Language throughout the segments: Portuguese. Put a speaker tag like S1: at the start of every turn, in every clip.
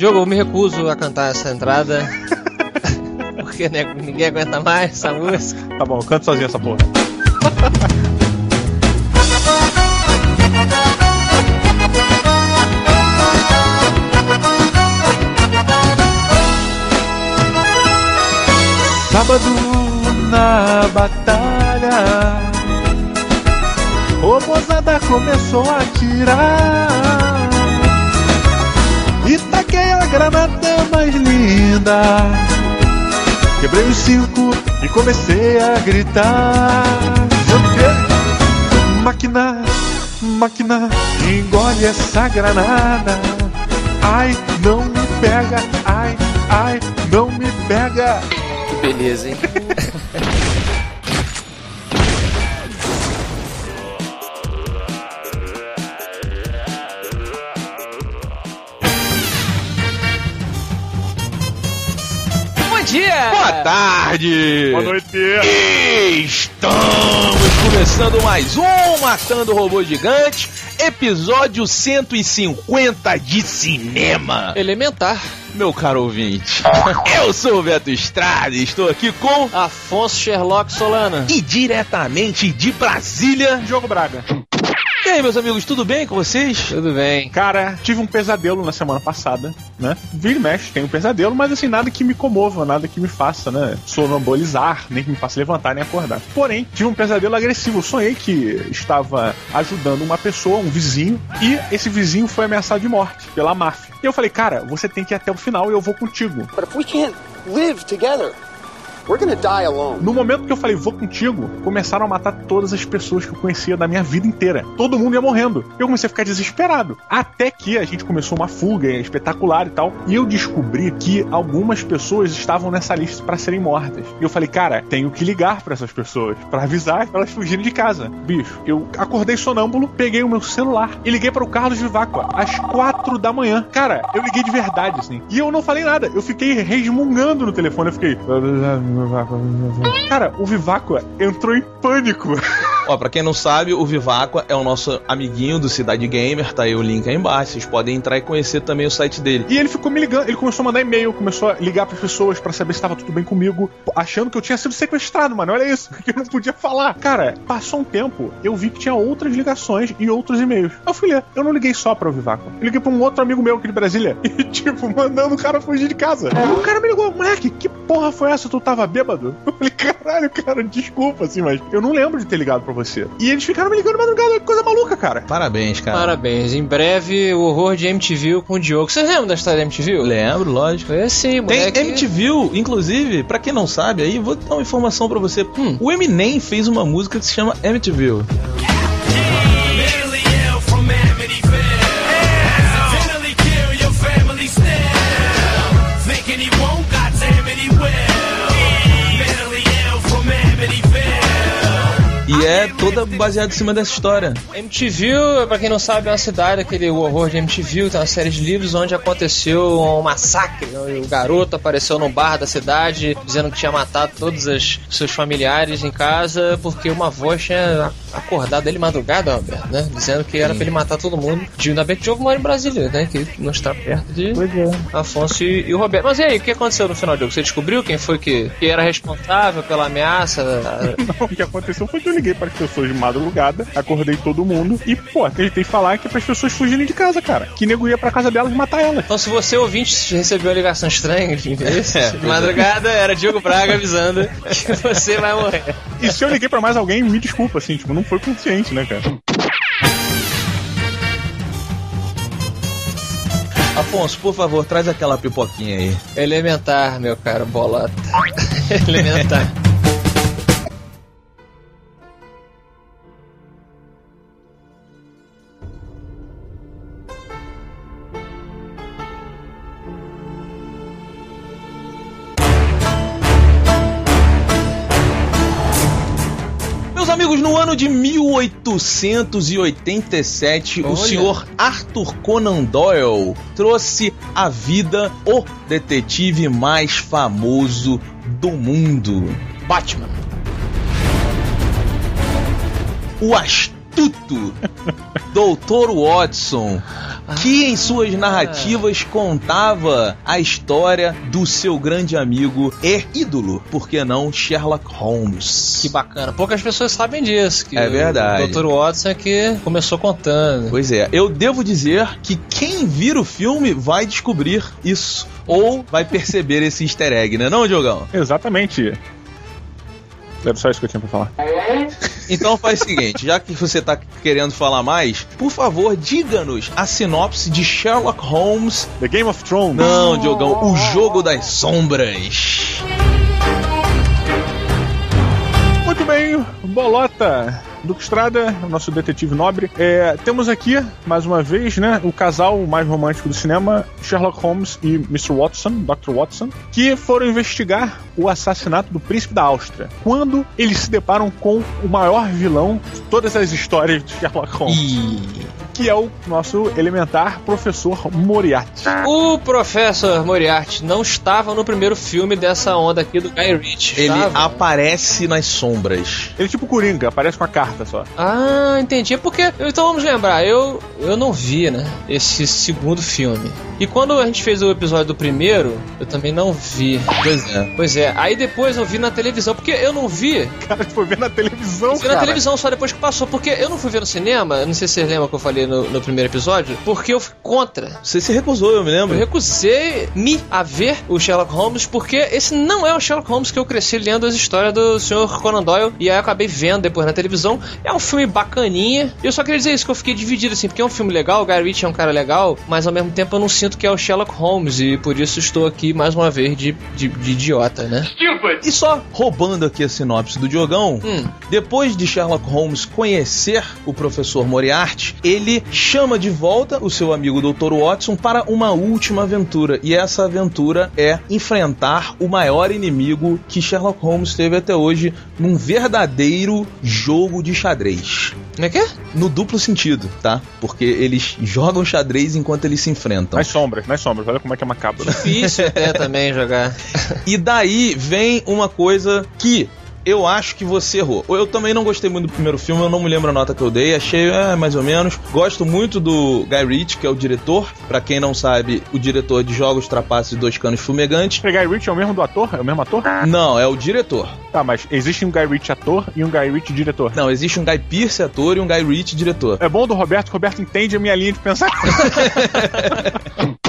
S1: Diogo, eu me recuso a cantar essa entrada. porque né, ninguém aguenta mais essa música.
S2: Tá bom, canta sozinho essa porra. Sábado na batalha, o Bozada começou a atirar. Granada mais linda. Quebrei os cinco e comecei a gritar. Máquina, máquina, engole essa granada. Ai, não me pega, ai, ai, não me pega.
S1: Beleza, hein?
S3: Tarde!
S2: Boa noite.
S3: Estamos começando mais um Matando Robô Gigante, episódio 150 de cinema.
S1: Elementar.
S3: Meu caro ouvinte, eu sou o Beto Estrada e estou aqui com.
S1: Afonso Sherlock Solana.
S3: E diretamente de Brasília.
S2: Diogo Braga.
S3: E aí, meus amigos, tudo bem com vocês?
S1: Tudo bem.
S2: Cara, tive um pesadelo na semana passada, né? Vira e mexe, tem um pesadelo, mas assim, nada que me comova, nada que me faça, né? Sonambolizar, nem que me faça levantar nem acordar. Porém, tive um pesadelo agressivo. Eu sonhei que estava ajudando uma pessoa, um vizinho, e esse vizinho foi ameaçado de morte pela máfia. E eu falei, cara, você tem que ir até o final e eu vou contigo.
S4: But if we can't live together,
S2: No momento que eu falei, vou contigo, começaram a matar todas as pessoas que eu conhecia da minha vida inteira. Todo mundo ia morrendo. Eu comecei a ficar desesperado. Até que a gente começou uma fuga espetacular e tal. E eu descobri que algumas pessoas estavam nessa lista para serem mortas. E eu falei, cara, tenho que ligar para essas pessoas, para avisar pra elas fugirem de casa. Bicho, eu acordei sonâmbulo, peguei o meu celular e liguei para o Carlos Viváqua às quatro da manhã. Cara, eu liguei de verdade, assim. E eu não falei nada. Eu fiquei resmungando no telefone. Eu fiquei. Cara, o Viváqua entrou em pânico.
S3: Ó, pra quem não sabe, o Viváqua é o nosso amiguinho do Cidade Gamer, tá aí o link aí embaixo. Vocês podem entrar e conhecer também o site dele.
S2: E ele ficou me ligando, ele começou a mandar e-mail, começou a ligar para pessoas para saber se estava tudo bem comigo, achando que eu tinha sido sequestrado, mano. Olha isso, que eu não podia falar. Cara, passou um tempo, eu vi que tinha outras ligações e outros e-mails. Eu fui ler. Eu não liguei só para o Viváqua. Eu liguei para um outro amigo meu aqui de Brasília e, tipo, mandando o cara fugir de casa. O cara me ligou, moleque, que porra foi essa? Tu tava bêbado? Eu falei, caralho, cara, desculpa, assim, mas eu não lembro de ter ligado para você. E eles ficaram me ligando madrugada, que coisa maluca, cara.
S3: Parabéns, cara.
S1: Parabéns. Em breve, o horror de MTV com o Diogo. Vocês lembram da história da MTV?
S3: Lembro, lógico.
S1: Assim,
S3: Tem
S1: moleque.
S3: MTV, inclusive, pra quem não sabe, aí vou dar uma informação pra você.
S1: Hum.
S3: O Eminem fez uma música que se chama MTV.
S5: Mentally
S3: é toda baseada em cima dessa história.
S1: MTV, pra quem não sabe, é uma cidade, aquele o horror de MTV, tem uma série de livros onde aconteceu um massacre. O garoto apareceu no bar da cidade dizendo que tinha matado todos os seus familiares em casa porque uma voz tinha acordado ele madrugada, Roberto, né? Dizendo que era pra ele matar todo mundo. Bem que o Diogo mora em Brasília, né? Que não está perto de Afonso e, e o Roberto. Mas e aí, o que aconteceu no final, Diogo? Você descobriu quem foi que, que era responsável pela ameaça?
S2: Não, o que aconteceu foi que eu liguei para as pessoas de madrugada, acordei todo mundo e, pô, acreditei falar que é para as pessoas fugirem de casa, cara. Que nego ia pra casa delas e matar elas.
S1: Então, se você ouvinte recebeu uma ligação estranha de vez,
S3: É,
S1: de madrugada, era Diogo Braga avisando que você vai morrer.
S2: E se eu liguei pra mais alguém, me desculpa, assim, tipo, não foi consciente, né, cara?
S3: Afonso, por favor, traz aquela pipoquinha aí.
S1: Elementar, meu caro bolota. Elementar.
S3: De 1887, o
S1: Olha.
S3: senhor Arthur Conan Doyle trouxe à vida o detetive mais famoso do mundo.
S1: Batman.
S3: O astuto Dr. Watson. Que em suas narrativas contava a história do seu grande amigo e ídolo, por que não Sherlock Holmes.
S1: Que bacana. Poucas pessoas sabem disso. Que
S3: É verdade.
S1: O Dr. Watson é que começou contando.
S3: Pois é, eu devo dizer que quem vir o filme vai descobrir isso. Ou vai perceber esse easter egg, né não, Diogão?
S2: Exatamente. Era só isso que eu tinha pra falar.
S3: Então faz o seguinte, já que você tá querendo falar mais, por favor, diga-nos a sinopse de Sherlock Holmes.
S2: The Game of Thrones.
S3: Não, Diogão, o jogo das sombras.
S2: Muito bem, Bolota. Duque Estrada, nosso detetive nobre. É, temos aqui, mais uma vez, né, o casal mais romântico do cinema, Sherlock Holmes e Mr. Watson, Dr. Watson, que foram investigar o assassinato do príncipe da Áustria. Quando eles se deparam com o maior vilão de todas as histórias de Sherlock Holmes,
S3: E
S2: que é o nosso elementar professor Moriarty.
S1: O professor Moriarty não estava no primeiro filme dessa onda aqui do Guy Ritchie.
S3: ele
S1: estava?
S3: aparece nas sombras.
S2: Ele é tipo Coringa, aparece com a carta só.
S1: Ah, entendi. É porque. Então vamos lembrar, eu, eu não vi, né? Esse segundo filme. E quando a gente fez o episódio do primeiro, eu também não vi.
S3: Pois é.
S1: Pois é, aí depois eu vi na televisão, porque eu não vi.
S2: Cara, foi ver na televisão,
S1: Vi
S2: cara.
S1: na televisão só depois que passou, porque eu não fui ver no cinema, não sei se vocês lembram que eu falei no, no primeiro episódio, porque eu fui contra.
S3: Você se recusou, eu me
S1: Eu
S3: lembro.
S1: recusei me a ver o Sherlock Holmes porque esse não é o Sherlock Holmes que eu cresci lendo as histórias do Sr. Conan Doyle e aí eu acabei vendo depois na televisão. É um filme bacaninha. E eu só queria dizer isso, que eu fiquei dividido assim, porque é um filme legal, o Guy Ritchie é um cara legal, mas ao mesmo tempo eu não sinto que é o Sherlock Holmes e por isso estou aqui mais uma vez de, de, de idiota, né?
S3: E só roubando aqui a sinopse do Diogão,
S1: Hum.
S3: depois de Sherlock Holmes conhecer o professor Moriarty, ele chama de volta o seu amigo Dr. Watson para uma última aventura. E essa aventura é enfrentar o maior inimigo que Sherlock Holmes teve até hoje num verdadeiro jogo de xadrez.
S1: Como é que é?
S3: No duplo sentido, tá? Porque eles jogam xadrez enquanto eles se enfrentam.
S2: Nas sombras, nas sombras. Olha como é que é macabro.
S1: Difícil até também jogar.
S3: E daí vem uma coisa que eu acho que você errou. Eu também não gostei muito do primeiro filme, eu não me lembro a nota que eu dei, achei é, mais ou menos. Gosto muito do Guy Ritchie, que é o diretor. Pra quem não sabe, o diretor de Jogos Trapaços e Dois Canos Fumegantes.
S2: O Guy Ritchie é o mesmo do ator? É o mesmo ator?
S3: Não, é o diretor.
S2: Tá, mas existe um Guy Ritchie ator e um Guy Ritchie diretor.
S3: Não, existe um Guy Pearce ator e um Guy Ritchie diretor.
S2: É bom do Roberto, que o Roberto entende a minha linha de pensar.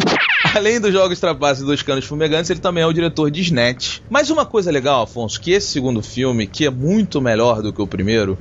S3: Além dos Jogos Trapaços e Dois Canos Fumegantes, ele também é o diretor de Snatch. Mas uma coisa legal, Afonso, que esse segundo filme, que é muito melhor do que o primeiro,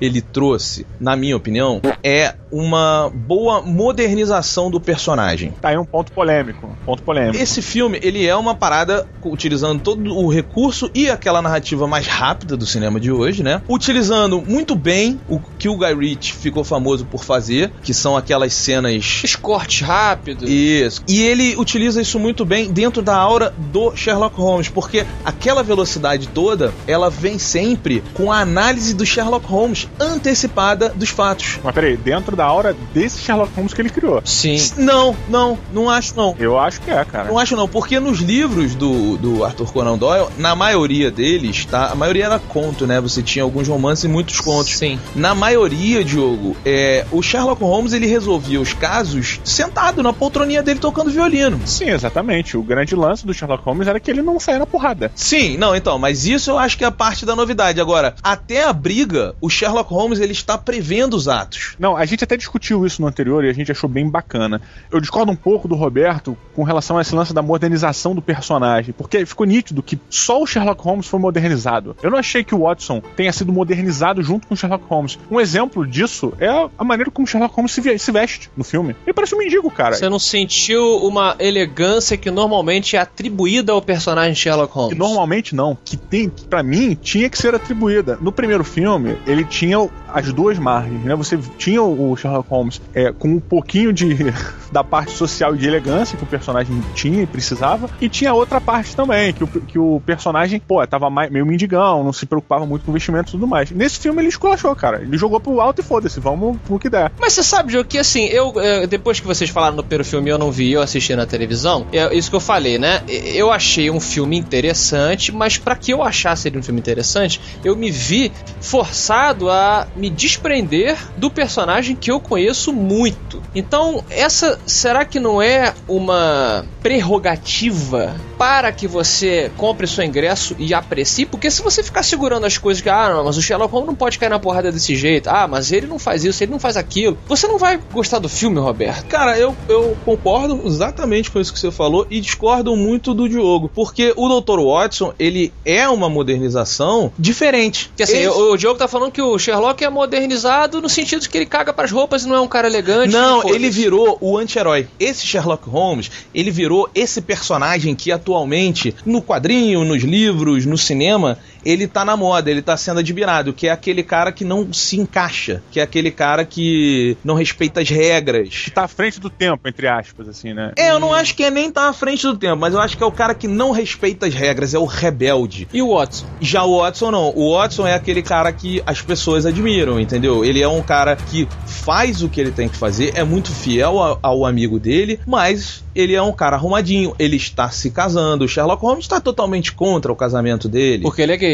S3: ele trouxe, na minha opinião, é uma boa modernização do personagem.
S2: tá aí um ponto polêmico. Ponto polêmico.
S3: Esse filme, ele é uma parada utilizando todo o recurso e aquela narrativa mais rápida do cinema de hoje, né? Utilizando muito bem o que o Guy Ritchie ficou famoso por fazer, que são aquelas cenas
S1: Os cortes rápidos.
S3: isso. E ele utiliza isso muito bem dentro da aura do Sherlock Holmes, porque aquela velocidade toda, ela vem sempre com a análise do Sherlock Holmes antecipada dos fatos.
S2: Mas peraí, dentro da aura desse Sherlock Holmes que ele criou.
S1: Sim.
S3: Não, não, não acho não.
S2: Eu acho que é, cara.
S3: Não acho não, porque nos livros do, do Arthur Conan Doyle, na maioria deles, tá? A maioria era conto, né? Você tinha alguns romances e muitos contos.
S1: Sim.
S3: Na maioria, Diogo, é, o Sherlock Holmes ele resolvia os casos sentado na poltroninha dele tocando violino.
S2: Sim, exatamente. O grande lance do Sherlock Holmes era que ele não saía na porrada.
S3: Sim, não, então, mas isso eu acho que é parte da novidade. Agora, até a briga, o Sherlock Holmes ele está prevendo os atos.
S2: Não, a gente até discutiu isso no anterior e a gente achou bem bacana. Eu discordo um pouco do Roberto com relação a esse lance da modernização do personagem, porque ficou nítido que só o Sherlock Holmes foi modernizado. Eu não achei que o Watson tenha sido modernizado junto com o Sherlock Holmes. Um exemplo disso é a maneira como o Sherlock Holmes se se veste no filme. Ele parece um mendigo, cara.
S1: Você não sentiu uma elegância que normalmente é atribuída ao personagem Sherlock Holmes?
S2: Que normalmente não, que tem, pra mim tinha que ser atribuída. No primeiro filme, ele tinha as duas margens, né? Você tinha o Sherlock Holmes é, com um pouquinho de da parte social e de elegância que o personagem tinha e precisava, e tinha outra parte também, que o, que o personagem, pô, tava mais, meio mendigão, não se preocupava muito com investimento e tudo mais. Nesse filme ele esculachou, cara. Ele jogou pro alto e foda-se, vamos pro que der.
S1: Mas você sabe, Diogo, que assim, eu, eh, depois que vocês falaram no primeiro filme eu não vi, eu assisti na televisão, é isso que eu falei, né? Eu achei um filme interessante, mas pra que eu achasse ele um filme interessante, eu me vi forçado a me me desprender do personagem que eu conheço muito. Então, essa será que não é uma prerrogativa para que você compre seu ingresso e aprecie? Porque se você ficar segurando as coisas que, ah, não, mas o Sherlock Holmes não pode cair na porrada desse jeito, ah, mas ele não faz isso, ele não faz aquilo, você não vai gostar do filme, Roberto.
S3: Cara, eu, eu concordo exatamente com isso que você falou e discordo muito do Diogo, porque o Dr. Watson, ele é uma modernização diferente.
S1: Que assim,
S3: Esse-
S1: o, o Diogo tá falando que o Sherlock é modernizado no sentido de que ele caga pras roupas e não é um cara elegante.
S3: Não, ele virou o anti-herói. Esse Sherlock Holmes, ele virou esse personagem que atualmente, no quadrinho, nos livros, no cinema, ele tá na moda, ele tá sendo admirado, que é aquele cara que não se encaixa, que é aquele cara que não respeita as regras.
S2: Que tá à frente do tempo, entre aspas, assim, né?
S3: É, eu não acho que é nem tá à frente do tempo, mas eu acho que é o cara que não respeita as regras, é o rebelde.
S1: E o Watson?
S3: Já o Watson não. O Watson é aquele cara que as pessoas admiram, entendeu? Ele é um cara que faz o que ele tem que fazer, é muito fiel ao, ao amigo dele, mas ele é um cara arrumadinho, ele está se casando. O Sherlock Holmes está totalmente contra o casamento dele.
S1: Porque ele é gay.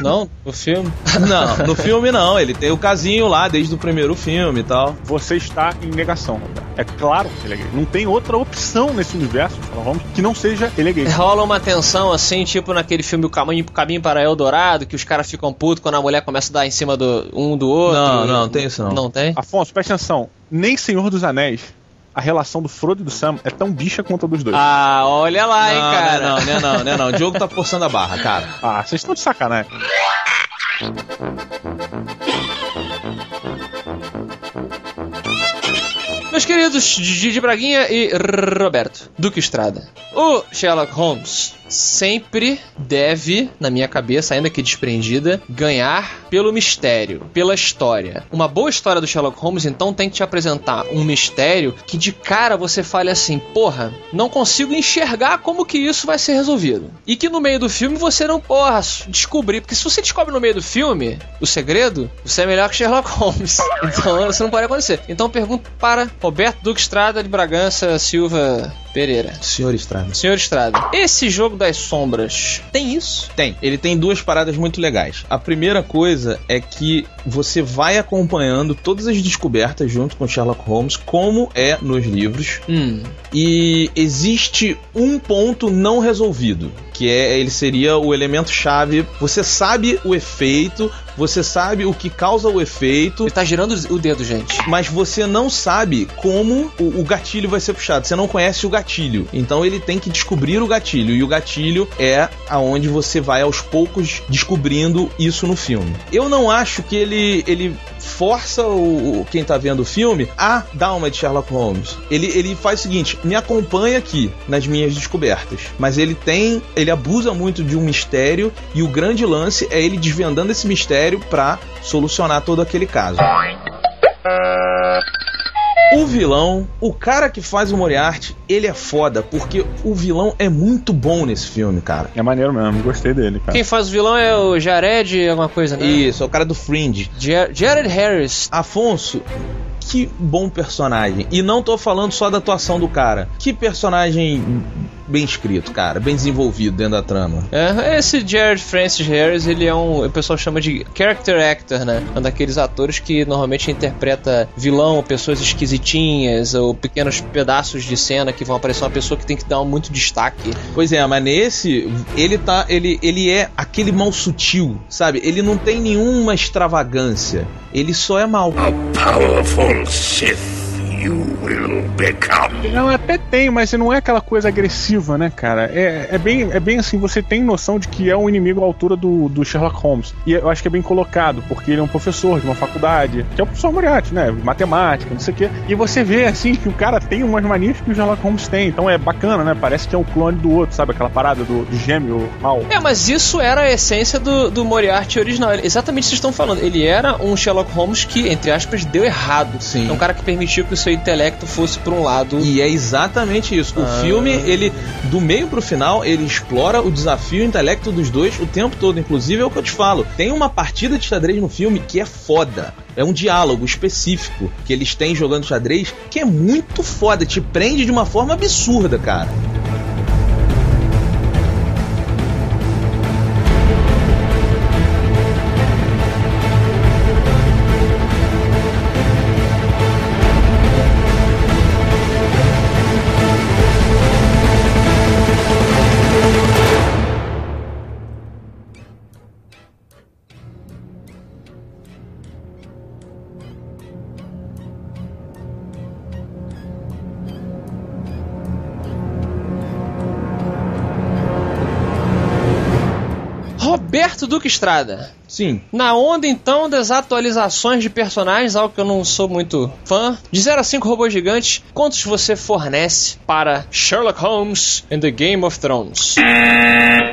S1: Não, no filme.
S3: Não, no filme não. Ele tem o casinho lá desde o primeiro filme e tal.
S2: Você está em negação, Roberto. É claro que ele é gay. Não tem outra opção nesse universo, que não seja ele é gay.
S1: Rola uma tensão assim, tipo naquele filme O Caminho, Caminho para Eldorado, que os caras ficam putos quando a mulher começa a dar em cima do um do outro.
S3: Não, não, tem isso não.
S1: Não tem?
S2: Afonso, presta atenção. Nem Senhor dos Anéis, a relação do Frodo e do Sam é tão bicha quanto a dos dois.
S1: Ah, olha lá, hein,
S3: não,
S1: cara.
S3: Não, não, não, não, não. O Diogo tá forçando a barra, cara.
S2: Ah, vocês estão de sacanagem.
S1: Meus queridos Didi Braguinha e Roberto Duque Estrada. O Sherlock Holmes sempre deve, na minha cabeça, ainda que desprendida, ganhar pelo mistério, pela história. Uma boa história do Sherlock Holmes, então, tem que te apresentar um mistério que de cara você fale assim: porra, não consigo enxergar como que isso vai ser resolvido. E que no meio do filme você não, porra, descobrir. Porque se você descobre no meio do filme o segredo, você é melhor que Sherlock Holmes. Então isso não pode acontecer. Então pergunto para Roberto Duque Estrada de Bragança Silva Pereira.
S3: Senhor Estrada.
S1: Senhor Estrada, esse jogo das sombras tem isso?
S3: Tem. Ele tem duas paradas muito legais. A primeira coisa é que você vai acompanhando todas as descobertas junto com Sherlock Holmes, como é nos livros,
S1: Hum.
S3: e existe um ponto não resolvido, que é ele seria o elemento chave. Você sabe o efeito, você sabe o que causa o efeito,
S1: Ele tá girando o dedo, gente.
S3: mas você não sabe como o, o gatilho vai ser puxado. Você não conhece o gatilho. Então ele tem que descobrir o gatilho. E o gatilho é aonde você vai aos poucos descobrindo isso no filme. Eu não acho que ele, ele força o, o- quem tá vendo o filme a dar uma de Sherlock Holmes. Ele, ele faz o seguinte: me acompanha aqui nas minhas descobertas. Mas ele tem. Ele abusa muito de um mistério. E o grande lance é ele desvendando esse mistério pra solucionar todo aquele caso. O vilão, o cara que faz o Moriarty, ele é foda, porque o vilão é muito bom nesse filme, cara.
S2: É maneiro mesmo, gostei dele, cara.
S1: Quem faz o vilão é o Jared, alguma coisa, né?
S3: Isso, é o cara do Fringe.
S1: Jar- Jared Harris.
S3: Afonso, que bom personagem. E não tô falando só da atuação do cara. Que personagem bem escrito, cara, bem desenvolvido dentro da trama.
S1: É, esse Jared Francis Harris, ele é um. O pessoal chama de character actor, né? Um daqueles atores que normalmente interpreta vilão, ou pessoas esquisitinhas, ou pequenos pedaços de cena que vão aparecer uma pessoa que tem que dar muito destaque.
S3: Pois é, mas nesse, ele tá. Ele, ele é aquele mal sutil, sabe? Ele não tem nenhuma extravagância. Ele só é mal.
S5: Powerful Sith you will become.
S2: Não, até tem, mas não é aquela coisa agressiva, né, cara? É, é, bem, é bem assim, você tem noção de que é um inimigo à altura do, do Sherlock Holmes. E eu acho que é bem colocado, porque ele é um professor de uma faculdade, que é o professor Moriarty, né? Matemática, não sei o quê. E você vê, assim, que o cara tem umas manias que o Sherlock Holmes tem. Então é bacana, né? Parece que é um clone do outro, sabe? Aquela parada do, do gêmeo mal.
S1: É, mas isso era a essência do, do Moriarty original. Exatamente o que vocês estão falando. Ele era um Sherlock Holmes que, entre aspas, deu errado.
S3: Sim.
S1: É um cara que permitiu que o seu intelecto fosse por um lado.
S3: E é exatamente isso. O
S1: Ah.
S3: filme, ele, do meio pro final, ele explora o desafio intelecto dos dois o tempo todo. Inclusive, é o que eu te falo. Tem uma partida de xadrez no filme que é foda. É um diálogo específico que eles têm jogando xadrez que é muito foda. Te prende de uma forma absurda, cara.
S1: Estrada.
S3: Sim.
S1: Na onda então das atualizações de personagens, algo que eu não sou muito fã, de 0 a 5 robôs gigantes, quantos você fornece para Sherlock Holmes in the Game of Thrones?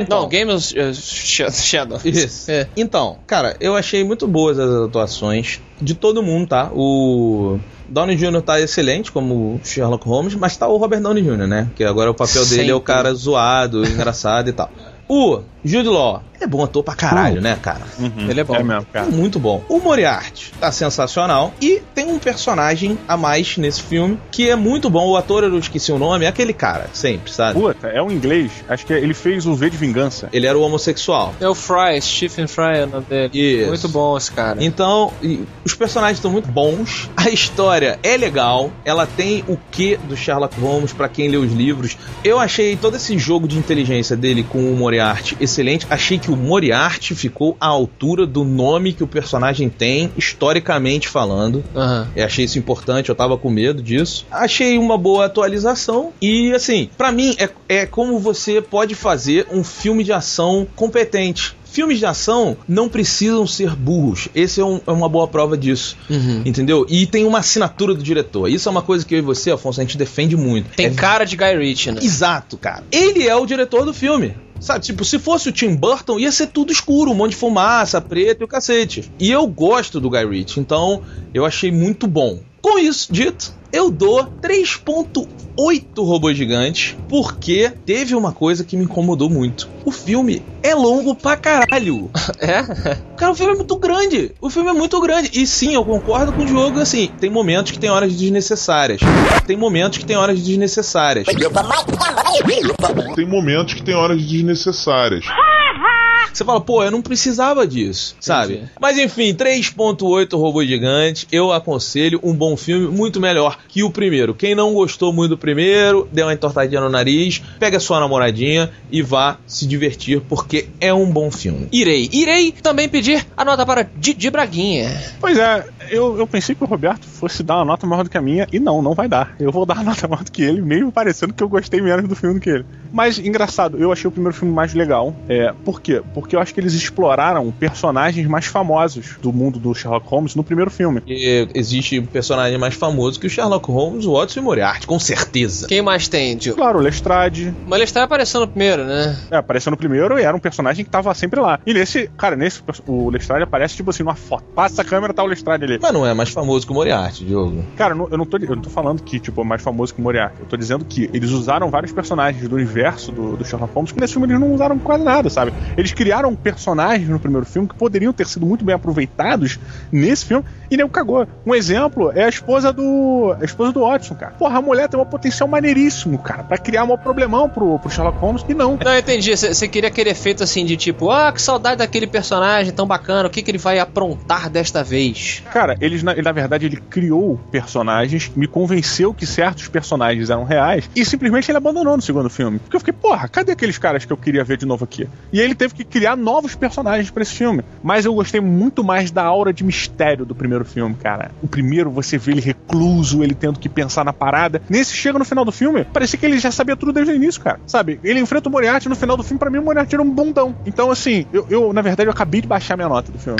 S1: não, Game of uh, Sh- Shadow.
S3: Isso.
S1: É.
S3: Então, cara, eu achei muito boas as atuações de todo mundo, tá? O Downey Jr. tá excelente como Sherlock Holmes, mas tá o Robert Downey Jr., né? Que agora o papel dele é o cara zoado, engraçado e tal. O Jude Law é bom ator pra caralho, né, cara?
S1: Ele é bom.
S2: É mesmo, cara.
S3: Muito bom. O Moriarty tá sensacional. E tem um personagem a mais nesse filme que é muito bom. O ator, eu esqueci o nome, é aquele cara, sempre, sabe?
S2: Puta, é um inglês. Acho que ele fez o V de Vingança.
S3: Ele era o homossexual.
S1: É o Fry, Stephen Fry é o nome dele.
S3: Isso.
S1: Muito bom esse cara.
S3: Então, e os personagens estão muito bons. A história é legal. Ela tem o que do Sherlock Holmes pra quem lê os livros. Eu achei todo esse jogo de inteligência dele com o Moriarty excelente. Achei que o Moriarty ficou à altura do nome que o personagem tem, historicamente falando.
S1: Aham.
S3: Eu achei isso importante, eu tava com medo disso. Achei uma boa atualização e, assim, pra mim é, é como você pode fazer um filme de ação competente. Filmes de ação não precisam ser burros. Esse é, um- é uma boa prova disso.
S1: Uhum.
S3: Entendeu? E tem uma assinatura do diretor. Isso é uma coisa que eu e você, Afonso, a gente defende muito.
S1: Tem
S3: É
S1: cara de Guy Ritchie, né?
S3: Exato, cara. Ele é o diretor do filme. Sabe, tipo, se fosse o Tim Burton, ia ser tudo escuro, um monte de fumaça, preto e o cacete. E eu gosto do Guy Ritchie, então eu achei muito bom. Com isso dito, eu dou 3.8 robôs gigantes, porque teve uma coisa que me incomodou muito. O filme é longo pra caralho.
S1: É?
S3: Cara, o filme é muito grande. O filme é muito grande. E sim, eu concordo com o Diogo, assim, tem momentos que tem horas desnecessárias. Tem momentos que tem horas desnecessárias.
S6: Tem momentos que tem horas desnecessárias.
S3: Você fala, pô, eu não precisava disso, sabe?
S1: Entendi.
S3: Mas enfim, 3.8 Robô Gigante, eu aconselho um bom filme, muito melhor que o primeiro. Quem não gostou muito do primeiro, dê uma entortadinha no nariz, pega sua namoradinha e vá se divertir, porque é um bom filme.
S1: Irei. Irei também pedir a nota para Didi Braguinha.
S2: Pois é, eu, eu pensei que o Roberto fosse dar uma nota maior do que a minha, e não, não vai dar. Eu vou dar uma nota maior do que ele, mesmo parecendo que eu gostei menos do filme do que ele. Mas, engraçado, eu achei o primeiro filme mais legal. É, por quê? Porque eu acho que eles exploraram personagens mais famosos do mundo do Sherlock Holmes no primeiro filme.
S3: E existe um personagem mais famoso que o Sherlock Holmes, o Watson e Moriarty, com certeza.
S1: Quem mais tem, Diogo?
S2: Claro, o Lestrade,
S1: Mas ele está aparecendo no primeiro, né?
S2: é, apareceu no primeiro e era um personagem que tava sempre lá. E nesse, cara, nesse, o Lestrade aparece tipo assim numa foto. Passa a câmera, tá o Lestrade ali.
S3: Mas não é mais famoso que o Moriarty, Diogo.
S2: Cara, eu não- tô, eu não tô falando que, tipo, é mais famoso que o Moriarty. Eu tô dizendo que eles usaram vários personagens do universo do, do Sherlock Holmes que nesse filme eles não usaram quase nada, sabe? Eles criaram personagens no primeiro filme que poderiam ter sido muito bem aproveitados nesse filme e nem cagou. Um exemplo é a esposa do. A esposa do Watson, cara. Porra, a mulher tem um potencial maneiríssimo, cara, pra criar um problemão pro, pro Sherlock Holmes e não.
S1: Não, eu entendi. Você queria aquele efeito assim de tipo, ah, que saudade daquele personagem tão bacana, o que, que ele vai aprontar desta vez?
S2: Cara, eles, na, na verdade, ele criou personagens, me convenceu que certos personagens eram reais e simplesmente ele abandonou no segundo filme. Porque eu fiquei, porra, cadê aqueles caras que eu queria ver de novo aqui? E aí ele teve que criar novos personagens pra esse filme. Mas eu gostei muito mais da aura de mistério do primeiro filme, cara. O primeiro, você vê ele recluso, ele tendo que pensar na parada. Nesse, chega no final do filme, parecia que ele já sabia tudo desde o início, cara. Sabe? Ele enfrenta o Moriarty no final do filme, pra mim o Moriarty era um bundão. Então, assim, eu, eu na verdade, eu acabei de baixar minha nota do filme.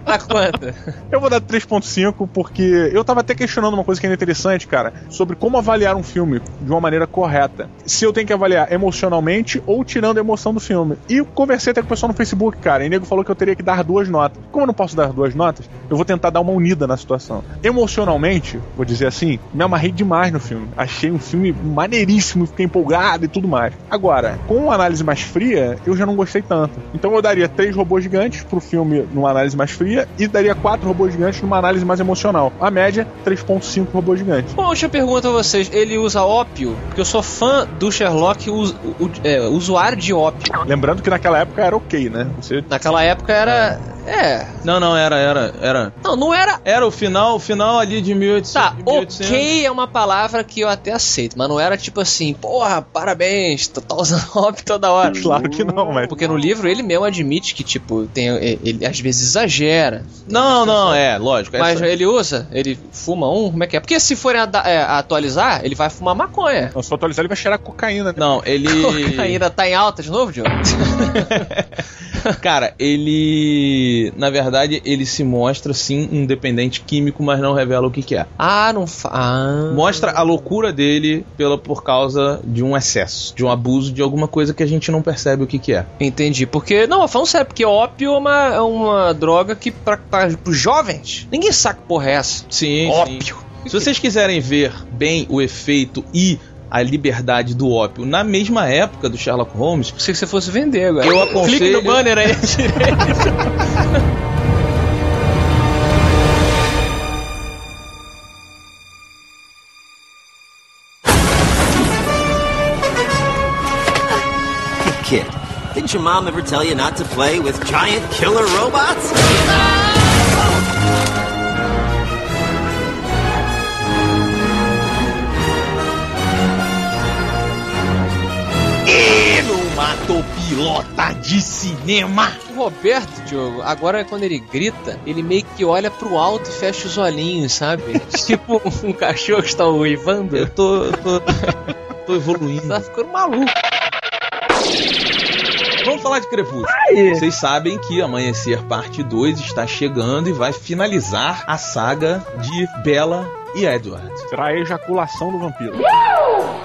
S1: Quanto?
S2: Eu vou dar 3.5 porque eu tava até questionando uma coisa que é interessante, cara, sobre como avaliar um filme de uma maneira correta. Se eu tenho que avaliar emocionalmente ou tirando a emoção do filme. E conversei até com o pessoal no Facebook, cara, e o nego falou que eu teria que dar duas notas. Como eu não posso dar duas notas, eu vou tentar dar uma unida na situação. Emocionalmente, vou dizer assim, me amarrei demais no filme. Achei um filme maneiríssimo, fiquei empolgado e tudo mais. Agora, com uma análise mais fria, eu já não gostei tanto. Então eu daria três robôs gigantes pro filme numa análise mais fria e daria quatro robôs gigantes numa análise mais emocional. A média, 3.5 robôs gigantes.
S1: Bom, deixa eu perguntar a vocês, ele usa ópio? Porque eu sou fã do Sherlock, o- é, usuário de ópio.
S2: Lembrando que naquela época era ok, né? Você
S1: Naquela época era. É.
S3: Não, não, era, era, era.
S1: Não, não era.
S3: Era o final, o final ali de 1800.
S1: Tá,
S3: de 1800.
S1: ok é uma palavra que eu até aceito, mas não era tipo assim, porra, parabéns, tu tá usando hobby toda hora.
S2: Claro que não, mas.
S1: Porque no livro ele mesmo admite que, tipo, tem, ele às vezes exagera.
S3: Não, não, é, lógico.
S1: Mas
S3: essa-
S1: ele usa, ele fuma um, como é que é? Porque se forem ada- é, atualizar, ele vai fumar maconha.
S2: Não, se eu atualizar, ele vai cheirar cocaína. né?
S3: Não, ele.
S1: Ainda tá em alta de novo, Diogo?
S3: Cara, ele. Na verdade, ele se mostra sim um dependente químico, mas não revela o que, que é.
S1: ah, não fa... Ah.
S3: Mostra a loucura dele pela, por causa de um excesso, de um abuso, de alguma coisa que a gente não percebe o que, que é.
S1: Entendi. Porque, não, falando sério, porque ópio é uma, é uma droga que, pra, pra, pros jovens, ninguém sabe que porra é essa.
S3: Sim, sim.
S1: Ópio.
S3: Se vocês quiserem ver bem o efeito e a liberdade do ópio na mesma época do Sherlock Holmes,
S1: que você fosse vender agora.
S3: Eu aconselho-
S1: Clique no banner aí, direito.
S7: Kid, didn't your mom ever tell you not to play with giant killer robots?
S3: Pilota de cinema!
S1: O Roberto, Diogo, agora quando ele grita, ele meio que olha pro alto e fecha os olhinhos, sabe? tipo um cachorro que está uivando.
S3: Eu tô. Eu tô, tô evoluindo.
S1: Tá ficando maluco.
S3: Vamos falar de Crepúsculo. Vocês sabem que Amanhecer Parte 2 está chegando e vai finalizar a saga de Bella e Edward.
S2: Será a ejaculação do vampiro.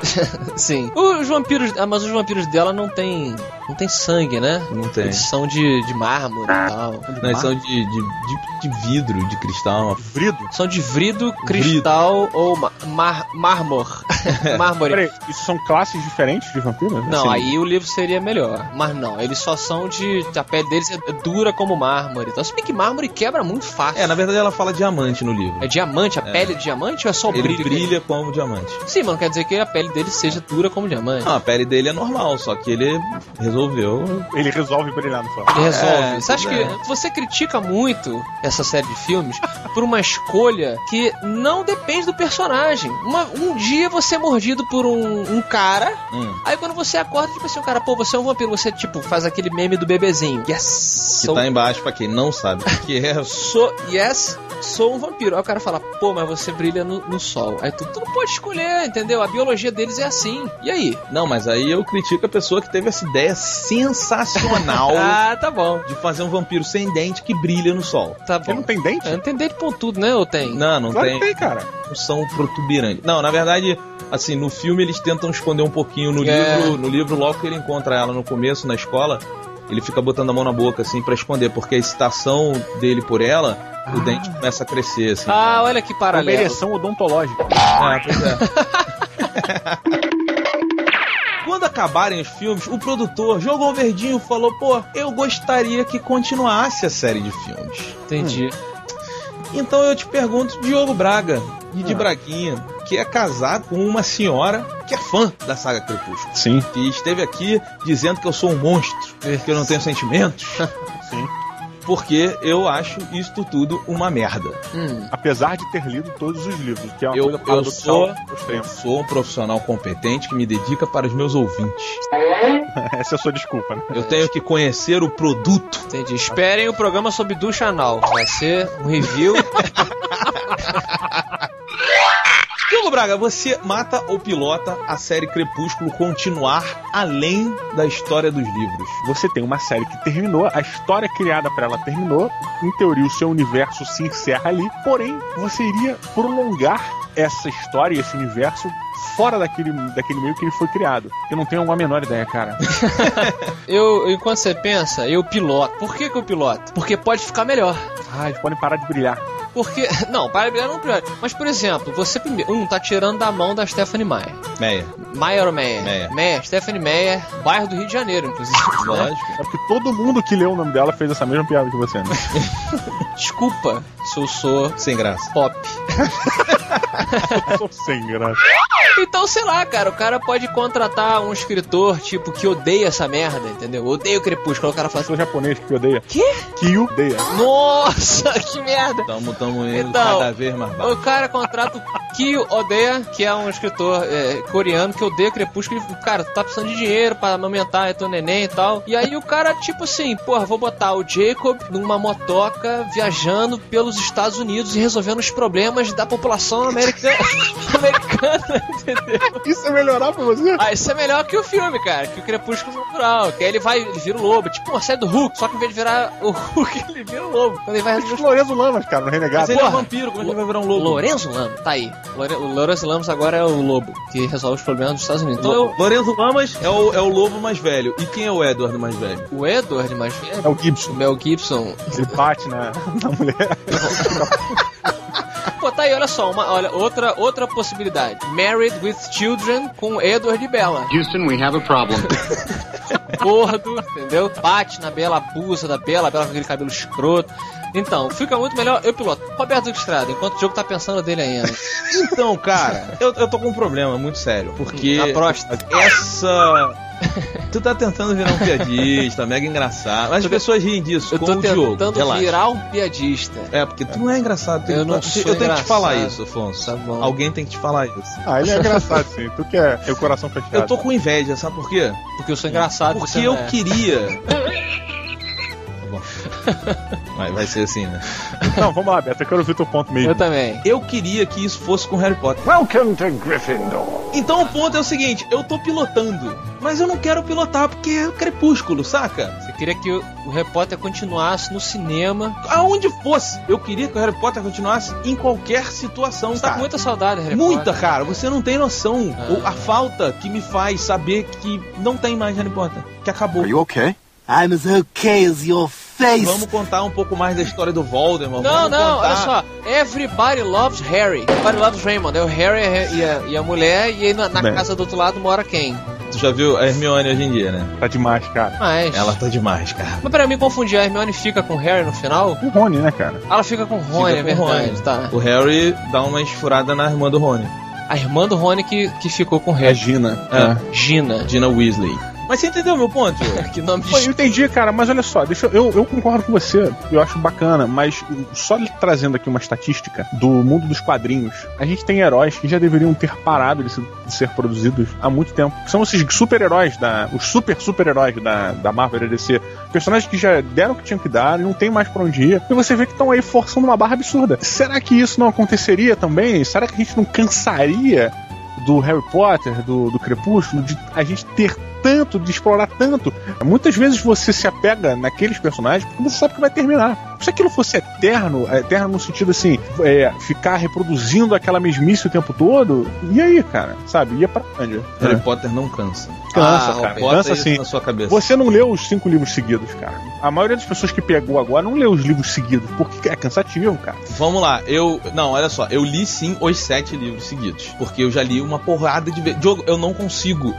S1: Sim. Os vampiros. Ah, mas os vampiros dela não tem. Não tem sangue, né?
S3: Não tem.
S1: Eles são de, de mármore e tal.
S3: Não, eles são de, de, de, de vidro, de cristal.
S2: Vrido?
S1: São de vrido, cristal ou ma- mar, mármore. mármore.
S2: Peraí, isso são classes diferentes de vampiros?
S1: Não,
S2: Assim,
S1: aí o livro seria melhor. Mas não, eles só são de. A pele deles é dura como mármore. Então, se bem que mármore quebra muito fácil.
S3: É, na verdade ela fala diamante no livro.
S1: É diamante? A pele é diamante ou é só o
S3: Ele
S1: brilho?
S3: brilha como diamante.
S1: Sim, mas não quer dizer que a pele dele seja dura como diamante.
S3: Ah, a pele dele é normal, só que ele resolveu.
S2: Ele resolve brilhar no sol.
S1: Ele resolve.
S3: É,
S1: você acha
S3: é.
S1: que você critica muito essa série de filmes por uma escolha que não depende do personagem. Uma- um dia você é mordido por um, um cara,
S3: Hum.
S1: aí quando você acorda, tipo assim, o cara, pô, você é um vampiro, você tipo faz aquele meme do bebezinho. Yes!
S3: Que
S1: sou,
S3: tá embaixo pra quem não sabe o que é.
S1: sou, yes, sou um vampiro. Aí o cara fala, pô, mas você brilha no, no sol. Aí tu, tu não pode escolher, entendeu? A biologia deles é assim. E aí?
S3: Não, mas aí eu critico a pessoa que teve essa ideia sensacional
S1: Ah, tá bom.
S3: de fazer um vampiro sem dente que brilha no sol.
S1: Tá
S2: Ele
S1: bom.
S2: não tem dente?
S1: Não tem dente pontudo, né? Ou tem?
S3: Não, não
S2: claro
S3: tem.
S2: que tem, cara.
S3: Não são protuberantes. Não, na verdade, assim, no filme eles tentam esconder um pouquinho. No
S1: É.
S3: livro, no livro, logo que ele encontra ela no começo, na escola, ele fica botando a mão na boca, assim, pra esconder, porque a excitação dele por ela, o dente começa a crescer, assim.
S1: Ah, olha que
S2: É uma
S1: paralelo.
S2: ereção odontológica.
S3: Ah, pois é. Quando acabarem os filmes, o produtor jogou um verdinho e falou: pô, eu gostaria que continuasse a série de filmes.
S1: Entendi.
S3: Então eu te pergunto, Diogo Braga, e de
S2: Ah.
S3: Braguinha, que é casado com uma senhora que é fã da saga Crepúsculo.
S2: Sim.
S3: Que esteve aqui dizendo que eu sou um monstro, que eu não tenho sentimentos.
S2: Sim.
S3: Porque eu acho isto tudo uma merda.
S1: Hum.
S2: Apesar de ter lido todos os livros, que é uma
S3: Eu,
S2: coisa
S3: eu sou, eu sou um profissional competente que me dedica para os meus ouvintes.
S2: Essa é a sua desculpa, né?
S3: Eu tenho que conhecer o produto.
S1: Entendi. Esperem o programa sobre ducha anal. Vai ser um review.
S3: Braga, você mata ou pilota a série Crepúsculo continuar além da história dos livros?
S2: Você tem uma série que terminou, a história criada pra ela terminou, em teoria o seu universo se encerra ali, porém você iria prolongar essa história e esse universo fora daquele, daquele meio que ele foi criado. Eu não tenho a menor ideia, cara.
S1: eu, enquanto você pensa, eu piloto. Por que, que eu piloto? Porque pode ficar melhor.
S2: Ah, eles podem parar de brilhar.
S1: Porque. Não, para brilhar não pior. Mas, por exemplo, você primeiro. Um, tá tirando da mão da Stephanie Meyer.
S3: Meia.
S1: Meyer ou Meyer?
S3: Meyer.
S1: Meyer, Stephanie Meyer, bairro do Rio de Janeiro, inclusive. né?
S3: Lógico.
S2: É porque todo mundo que leu o nome dela fez essa mesma piada que você, né?
S1: Desculpa se eu sou
S3: Sem graça.
S1: pop.
S2: Eu sou sem graça.
S1: Então, sei lá, cara, o cara pode contratar um escritor, tipo, que odeia essa merda, entendeu? Odeia o Crepúsculo. O cara fala assim,
S2: Sou japonês que odeia.
S1: quê?
S2: Que odeia.
S1: Nossa, que merda!
S3: Tamo, tamo indo
S1: Então,
S3: cada vez mais baixo.
S1: O cara contrata o Kyo Odeia, que é um escritor é, coreano que odeia Crepúsculo. E, cara, tu tá precisando de dinheiro pra amamentar teu neném e tal. E aí o cara, tipo assim, porra, vou botar o Jacob numa motoca viajando pelos Estados Unidos e resolvendo os problemas da população americana. americana, entendeu?
S2: Isso é melhorar pra você?
S1: Ah, isso é melhor que o filme, cara, que o Crepúsculo Natural. Que aí ele vai, ele vira o lobo. Tipo uma série do Hulk, só que em vez de virar o Hulk, ele vira o lobo. Quando ele vai resolver os
S2: Lourenço Lamas, cara, no Renegado.
S3: Mas ele é
S1: porra.
S3: vampiro, como é que ele vai virar um lobo?
S1: Lorenzo Lamos, tá aí. Lore- O Lorenzo Lamos agora é o lobo, que resolve os problemas dos Estados Unidos. Então eu,
S3: Lorenzo Lamas é o, é o lobo mais velho. E quem é o Edward mais velho?
S1: o Edward, mas
S2: É o Gibson.
S1: o Mel Gibson.
S2: Ele bate na, na mulher.
S1: Pô, tá aí, olha só, uma, olha, outra, outra possibilidade. Married with Children com Edward e Bella.
S8: Houston, we have a problem.
S1: Gordo, entendeu? Bate na Bela, abusa da Bela, a Bela com aquele cabelo escroto. Então, fica muito melhor eu piloto. Roberto Estrada, enquanto o jogo tá pensando dele ainda.
S3: Então, cara, eu, eu tô com um problema muito sério. Porque
S1: A próstata.
S3: essa. Tu tá tentando virar um piadista, mega engraçado. Mas as pessoas riem disso,
S1: Eu
S3: com
S1: tô
S3: o Diogo.
S1: tentando
S3: Relaxa.
S1: virar um piadista.
S3: É, porque tu não é engraçado.
S1: Eu não
S3: eu
S1: sou
S3: tenho que te falar isso, Afonso.
S1: Tá bom.
S3: Alguém tem que te falar isso.
S2: Ah, ele é engraçado, sim. Tu que é, o coração fechado.
S3: Eu tô com inveja, sabe por quê?
S1: Porque eu sou engraçado.
S3: Porque
S1: você
S3: eu
S1: é.
S3: queria. Tá bom. Vai, vai ser assim, né?
S2: Não, vamos lá, Beto. Eu quero ouvir teu ponto mesmo.
S1: Eu também.
S3: Eu queria que isso fosse com Harry Potter.
S4: Welcome to Gryffindor.
S3: Então o ponto é o seguinte: eu tô pilotando, mas eu não quero pilotar porque é crepúsculo, saca?
S1: Você queria que o Harry Potter continuasse no cinema.
S3: Aonde fosse, eu queria que o Harry Potter continuasse em qualquer situação,
S1: Você tá com muita saudade, Harry
S3: Muita,
S1: Potter.
S3: cara, você não tem noção.
S1: Ah.
S3: A falta que me faz saber que não tem mais Harry Potter, que acabou.
S4: Are you okay?
S7: I'm as okay as your face.
S3: Vamos contar um pouco mais da história do Voldemort.
S1: Não,
S3: vamos
S1: não,
S3: contar...
S1: olha só. Everybody loves Harry. Everybody loves Raymond. É o Harry e a, e a mulher, e aí na, na casa do outro lado mora quem?
S3: Tu já viu a Hermione hoje em dia, né?
S2: Tá demais, cara.
S1: Mas.
S3: Ela tá demais, cara.
S1: Mas pra mim confundir, a Hermione fica com o Harry no final?
S2: O Rony, né, cara?
S1: Ela fica com o Rony,
S3: Fica
S1: é
S3: com
S1: verdade,
S3: Rony.
S1: tá.
S3: O Harry dá uma esfurada na irmã do Rony.
S1: A irmã do Rony que, que ficou com o
S2: É
S1: Harry.
S2: Gina.
S3: É.
S1: Gina.
S3: Gina Weasley. Mas você entendeu meu ponto?
S1: Que nome de
S2: Pô, eu entendi, cara, mas olha só, deixa eu, eu, eu concordo com você, eu acho bacana, mas só lhe trazendo aqui uma estatística do mundo dos quadrinhos, a gente tem heróis que já deveriam ter parado de, se- de ser produzidos há muito tempo. São esses super-heróis, da, os super super-heróis da, da Marvel e DC. Personagens que já deram o que tinham que dar, e não tem mais pra onde ir, e você vê que estão aí forçando uma barra absurda. Será que isso não aconteceria também? Será que a gente não cansaria do Harry Potter, do, do Crepúsculo, de a gente ter tanto, de explorar tanto. Muitas vezes você se apega naqueles personagens porque você sabe que vai terminar. Se aquilo fosse eterno, eterno no sentido assim, é, ficar reproduzindo aquela mesmice o tempo todo, e aí, cara? Sabe? Ia pra onde?
S3: Harry
S2: É.
S3: Potter não cansa.
S2: Cansa,
S1: Ah,
S2: cara. Cansa
S3: isso
S2: assim.
S3: na sua cabeça.
S2: Você não leu os cinco livros seguidos, cara. A maioria das pessoas que pegou agora não leu os livros seguidos, porque é cansativo, cara.
S3: Vamos lá, eu. Não, olha só, eu li sim os sete livros seguidos. Porque eu já li uma porrada de vezes. Diogo, eu não consigo.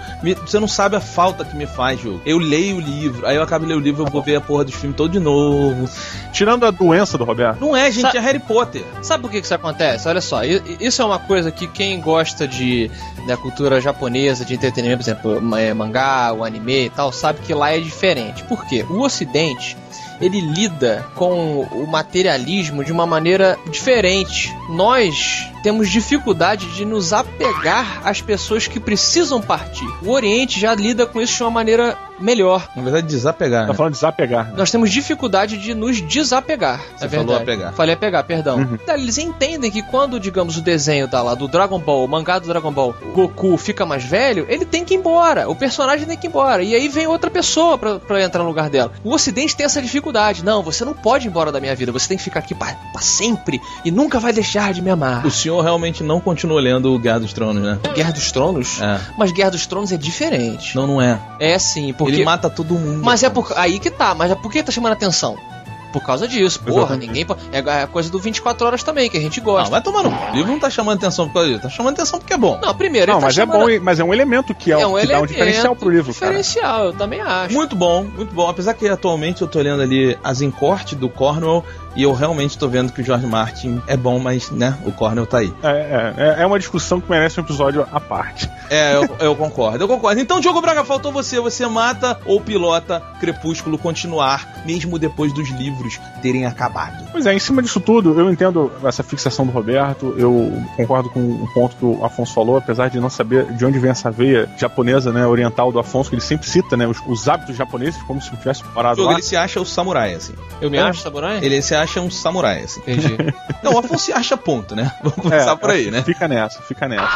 S3: Você não sabe a falta que me faz, Diogo. Eu leio o livro, aí eu acabo de ler o livro, eu vou ver a porra dos filmes todo de novo.
S2: Tirando a doença do Roberto.
S3: Não é, gente,
S1: Sa-
S3: é Harry Potter.
S1: Sabe por que que isso acontece? Olha só, isso é uma coisa que quem gosta de da cultura japonesa, de entretenimento, por exemplo, ma- mangá, o anime e tal, sabe que lá é diferente. Por quê? O Ocidente ele lida com o materialismo de uma maneira diferente. Nós temos dificuldade de nos apegar às pessoas que precisam partir. O Oriente já lida com isso de uma maneira melhor.
S3: Na verdade, desapegar.
S2: Tá
S3: Né?
S2: falando de desapegar. né?
S1: Nós temos dificuldade de nos desapegar.
S3: Você
S1: é
S3: falou
S1: verdade.
S3: apegar.
S1: Falei apegar, perdão.
S2: Uhum.
S1: Então, Eles entendem que quando, digamos, o desenho tá lá do Dragon Ball, o mangá do Dragon Ball, o Goku fica mais velho, ele tem que ir embora. O personagem tem que ir embora. E aí vem outra pessoa pra, pra entrar no lugar dela. O Ocidente tem essa dificuldade. Não, você não pode ir embora da minha vida. Você tem que ficar aqui pra, pra sempre e nunca vai deixar de me amar.
S3: O senhor realmente não continua lendo o Guerra dos Tronos, né?
S1: Guerra dos Tronos?
S3: É.
S1: Mas Guerra dos Tronos é diferente.
S3: Não, não é.
S1: É sim, porque.
S3: Ele mata todo mundo.
S1: Mas é por aí que tá, mas é por que tá chamando atenção? Por causa disso, porra, ninguém. É a coisa do 24 horas também, que a gente
S3: Não,
S1: gosta.
S3: vai tomar no. cu. O livro não tá chamando atenção por causa disso. Tá chamando atenção porque é bom.
S1: Não, primeiro,
S2: Não,
S1: ele tá
S2: mas é
S1: chamando-
S2: bom, hein? mas é um elemento que, é,
S1: é um
S2: que dá um
S1: elemento
S2: diferencial pro livro, cara.
S1: Diferencial, eu também acho.
S3: Muito bom, muito bom. Apesar que atualmente eu tô lendo ali as encortes do Cornwell E eu realmente tô vendo que o George Martin é bom, mas, né, o Cornell tá aí.
S2: É, é, é uma discussão que merece um episódio à parte.
S3: É, eu, eu concordo, eu concordo. Então, Diogo Braga, faltou você. Você mata ou pilota Crepúsculo continuar, mesmo depois dos livros terem acabado.
S2: Pois é, em cima disso tudo, eu entendo essa fixação do Roberto, eu concordo com um ponto que o Afonso falou, apesar de não saber de onde vem essa veia japonesa, né, oriental do Afonso, que ele sempre cita, né, os, os hábitos japoneses, como se tivesse parado
S3: Diogo,
S2: lá.
S3: ele se acha o samurai, assim.
S1: Eu me
S2: É.
S1: acho samurai?
S3: Ele se acha um samurai, assim.
S1: Entendi.
S3: Não, o Afonso acha ponto, né? Vamos começar por aí, né?
S2: Fica nessa, fica nessa.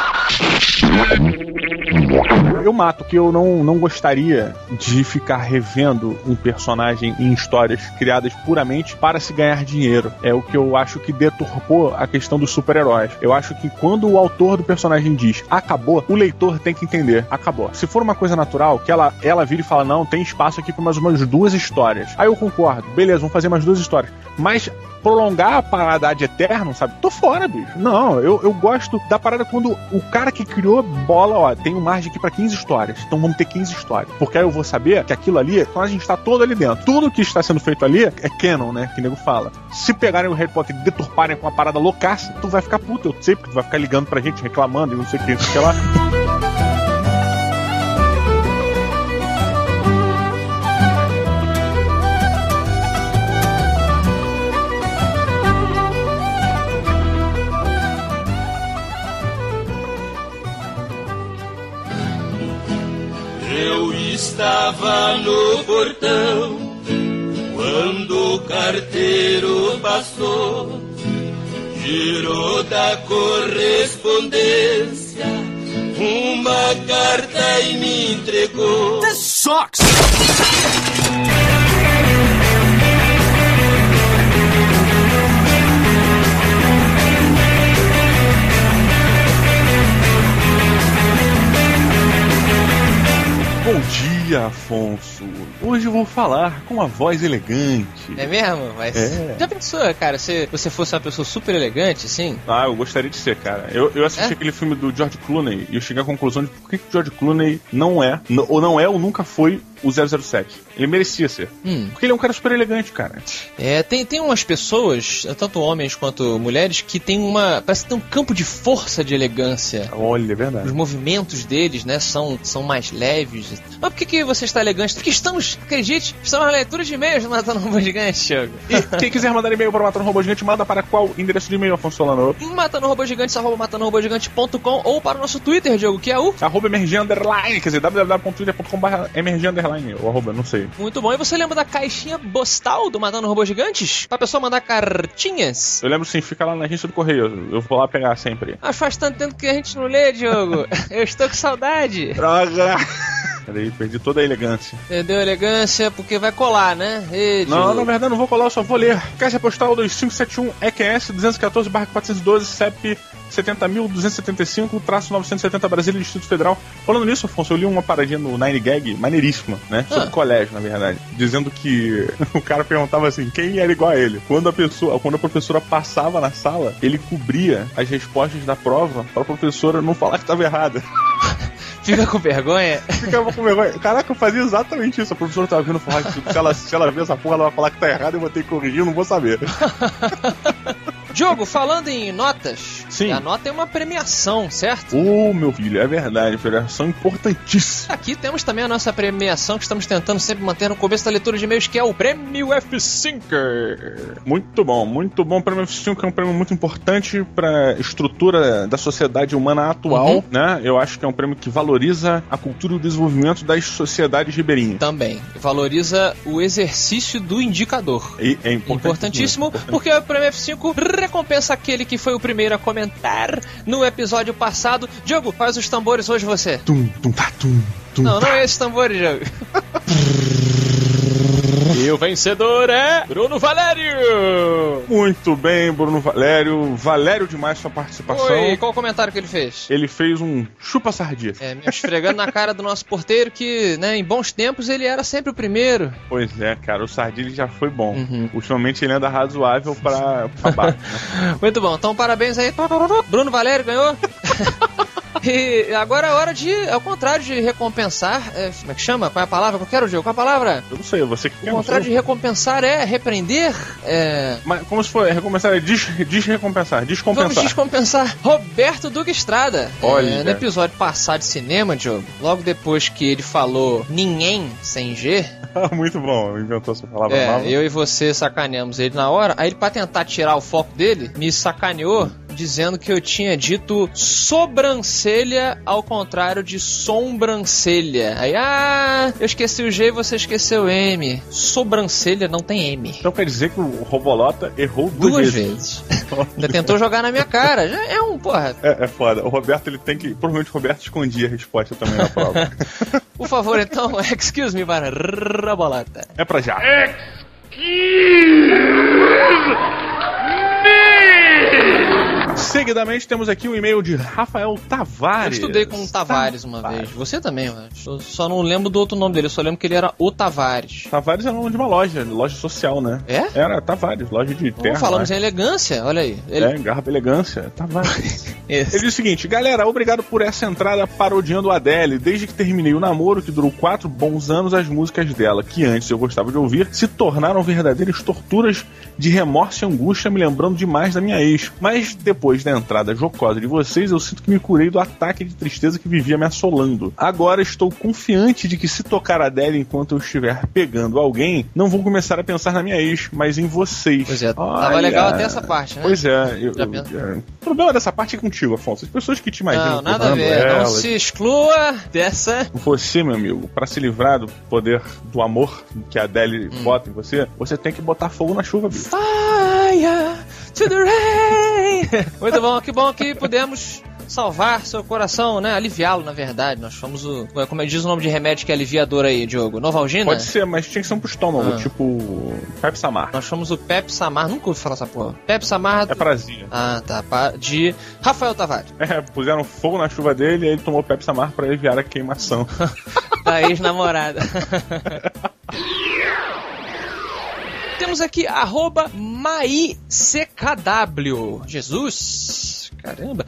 S2: Eu mato que eu não, não gostaria de ficar revendo um personagem em histórias criadas puramente para se ganhar dinheiro. É o que eu acho que deturpou a questão dos super-heróis. Eu acho que quando o autor do personagem diz acabou, o leitor tem que entender acabou. Se for uma coisa natural, que ela, ela vira e fala não, tem espaço aqui para mais umas duas histórias. Aí eu concordo, beleza, vamos fazer mais duas histórias. Mas prolongar a parada ad eterno, sabe? Tô fora, bicho. Não, eu, eu gosto da parada quando o cara que criou bola, ó, tem um margem aqui pra 15 histórias. Então vamos ter 15 histórias. Porque aí eu vou saber que aquilo ali, então a gente tá todo ali dentro. Tudo que está sendo feito ali é canon, né? Que nego fala. Se pegarem o Harry Potter e deturparem com uma parada loucaça, tu vai ficar puto. Eu sei, porque tu vai ficar ligando pra gente, reclamando e não sei o que, não sei o que lá.
S5: Estava no portão quando o carteiro passou, girou da correspondência uma carta e me entregou.
S7: This sucks!
S2: Dia, Afonso. Hoje eu vou falar com uma voz elegante.
S1: É mesmo? Mas
S2: É.
S1: já pensou, cara, se você fosse uma pessoa super elegante, assim?
S2: Ah, eu gostaria de ser, cara. Eu, eu assisti
S1: É?
S2: aquele filme do George Clooney e eu cheguei à conclusão de por que, o George Clooney não é, ou não é ou nunca foi o 007. Ele merecia ser.
S1: Hum.
S2: Porque ele é um cara super elegante, cara.
S1: É, tem, tem umas pessoas, tanto homens quanto mulheres, que tem uma. Parece que tem um campo de força de elegância.
S2: Olha, é
S1: Os
S2: verdade.
S1: movimentos deles, né, são, são mais leves. Mas por que, que você está elegante? Porque estamos, acredite, estamos na leitura de e-mails do Matando Robô Gigante, Thiago.
S2: E quem quiser mandar e-mail para Matar um Robô Gigante, manda para qual endereço de e-mail, Afonso Solano?
S1: Matando Robô Gigantes, arroba matandorobogigante.com ou para o nosso Twitter, Diogo, que é o
S2: Arroba emergir underline, quer dizer, www.twitter.com.br emergir underline, ou arroba, não sei.
S1: Muito bom. E você lembra da caixinha postal do Matando Robô Gigantes? Pra pessoa mandar cartinhas?
S2: Eu lembro sim, fica lá na agência do Correio, eu vou lá pegar sempre.
S1: Mas faz tanto tempo que a gente não lê, Diogo. Eu estou com saudade.
S2: Droga! Peraí, perdi toda a elegância.
S1: Perdeu a elegância porque vai colar, né? Ê,
S2: Não, na verdade não vou colar, eu só vou ler. Caixa postal 2571 EQS 214 412 CEP 70.275 traço 970 Brasília Distrito Federal. Falando nisso, Afonso, eu li uma paradinha no Nine Gag, maneiríssima, né? Sobre
S1: Ah.
S2: colégio, na verdade. Dizendo que o cara perguntava assim, quem era igual a ele? Quando a pessoa, quando a professora passava na sala, ele cobria as respostas da prova para a professora não falar que estava errada.
S1: Fica com vergonha?
S2: Ficava com vergonha. Caraca, eu fazia exatamente isso. A professora tava vindo falar que se ela, se ela ver essa porra, ela vai falar que tá errado e eu vou ter que corrigir, eu não vou saber.
S1: Diogo, falando em notas,
S2: Sim.
S1: a nota é uma premiação, certo?
S2: Ô, meu filho, é verdade, federação importantíssima.
S1: Aqui temos também a nossa premiação que estamos tentando sempre manter no começo da leitura de e-mails, que é o Prêmio F5.
S2: Muito bom, muito bom. O prêmio F5 é um prêmio muito importante para estrutura da sociedade humana atual,
S1: Uhum.
S2: né? Eu acho que é um prêmio que valoriza a cultura e o desenvolvimento das sociedades ribeirinhas.
S1: Também valoriza o exercício do indicador.
S2: E é importantíssimo.
S1: Importantíssimo, porque o Prêmio F5 recompensa aquele que foi o primeiro a comentar no episódio passado. Diogo, faz os tambores hoje você.
S2: Tum, tum, tá, tum, tum,
S1: Não,
S2: tá.
S1: não é esse tambor, Diogo. e o vencedor é Bruno Valério!
S2: Muito bem, Bruno Valério. Valério demais sua participação.
S1: Oi, qual o comentário que ele fez?
S2: Ele fez um chupa-sardinha.
S1: É, me esfregando na cara do nosso porteiro que, né, em bons tempos ele era sempre o primeiro.
S2: Pois é, cara, o Sardinha já foi bom.
S1: Uhum.
S2: Ultimamente ele anda razoável pra, pra baixo. né?
S1: Muito bom, então parabéns aí. Bruno Valério ganhou. E agora é hora de, ao contrário de recompensar, é, como é que chama? Qual é a palavra que eu quero, Diego? Qual é a palavra?
S2: Eu não sei, você que
S1: O
S2: quer. não
S1: contrário de recompensar é repreender, é...
S2: Mas como se for recompensar, é des, desrecompensar,
S1: Vamos
S2: descompensar.
S1: descompensar Roberto Duque Estrada.
S2: Olha.
S1: É, no episódio passado de cinema, Diogo, logo depois que ele falou ninguém sem G,
S2: Muito bom, inventou essa palavra
S1: é,
S2: nova.
S1: eu e você sacaneamos ele na hora. Aí ele, pra tentar tirar o foco dele, me sacaneou dizendo que eu tinha dito sobrancelha ao contrário de sobrancelha. Aí, ah, eu esqueci o G e você esqueceu o M. Sobrancelha não tem M.
S2: Então quer dizer que o Robolota errou duas,
S1: Duas
S2: vezes.
S1: vezes. Ainda tentou jogar na minha cara. Já é um, porra.
S2: É, é foda. O Roberto ele tem que. Provavelmente o Roberto escondia a resposta também na prova.
S1: Por favor, então, excuse me para Robolata.
S2: é pra já. Seguidamente temos aqui o e-mail de Rafael
S1: Eu
S2: Tavares.
S1: estudei com o Tavares uma vez. Você também, eu. Eu só não lembro do outro nome dele, eu só lembro que ele era o Tavares.
S2: Tavares era o nome de uma loja, loja social, né?
S1: É?
S2: Era Tavares, loja de terra.
S1: Não falamos
S2: né?
S1: em elegância, olha aí. Ele...
S2: É, garra elegância. Tavares. Ele diz o seguinte, galera, obrigado por essa entrada parodiando a Adele. Desde que terminei o namoro, que durou quatro bons anos, as músicas dela, que antes eu gostava de ouvir, se tornaram verdadeiras torturas de remorso e angústia, me lembrando demais da minha ex. Mas depois da entrada jocosa de vocês, eu sinto que me curei do ataque de tristeza que vivia me assolando. Agora estou confiante de que se tocar a Adele enquanto eu estiver pegando alguém, não vou começar a pensar na minha ex, mas em vocês.
S1: Pois é, tava
S2: Olha.
S1: legal até essa parte, né?
S2: Pois é, eu, eu-
S1: pensa?
S2: é. o problema dessa parte é contigo, Afonso. As pessoas que te imaginam
S1: Não, nada a ver. Não
S2: elas,
S1: se exclua dessa.
S2: Você, meu amigo, pra se livrar do poder do amor que a Adele
S1: Hum.
S2: bota em você, você tem que botar fogo na chuva, bicho.
S1: Fire to the rain. Muito bom, que bom que pudemos salvar seu coração, né? Aliviá-lo, na verdade. Nós fomos o. Como é diz o nome de remédio que é aliviador aí, Diogo? Novalgina?
S2: Pode ser, mas tinha que ser um pro estômago,
S1: Ah.
S2: tipo Pep Samar.
S1: Nós fomos o Pep Samar. Nunca ouvi falar essa porra. Pep Samar.
S2: É prazia.
S1: Ah, tá. De Rafael Tavares.
S2: É, puseram fogo na chuva dele e ele tomou Pep Samar pra aliviar a queimação.
S1: da ex-namorada. Temos aqui arroba MaiCKW. Jesus! Caramba.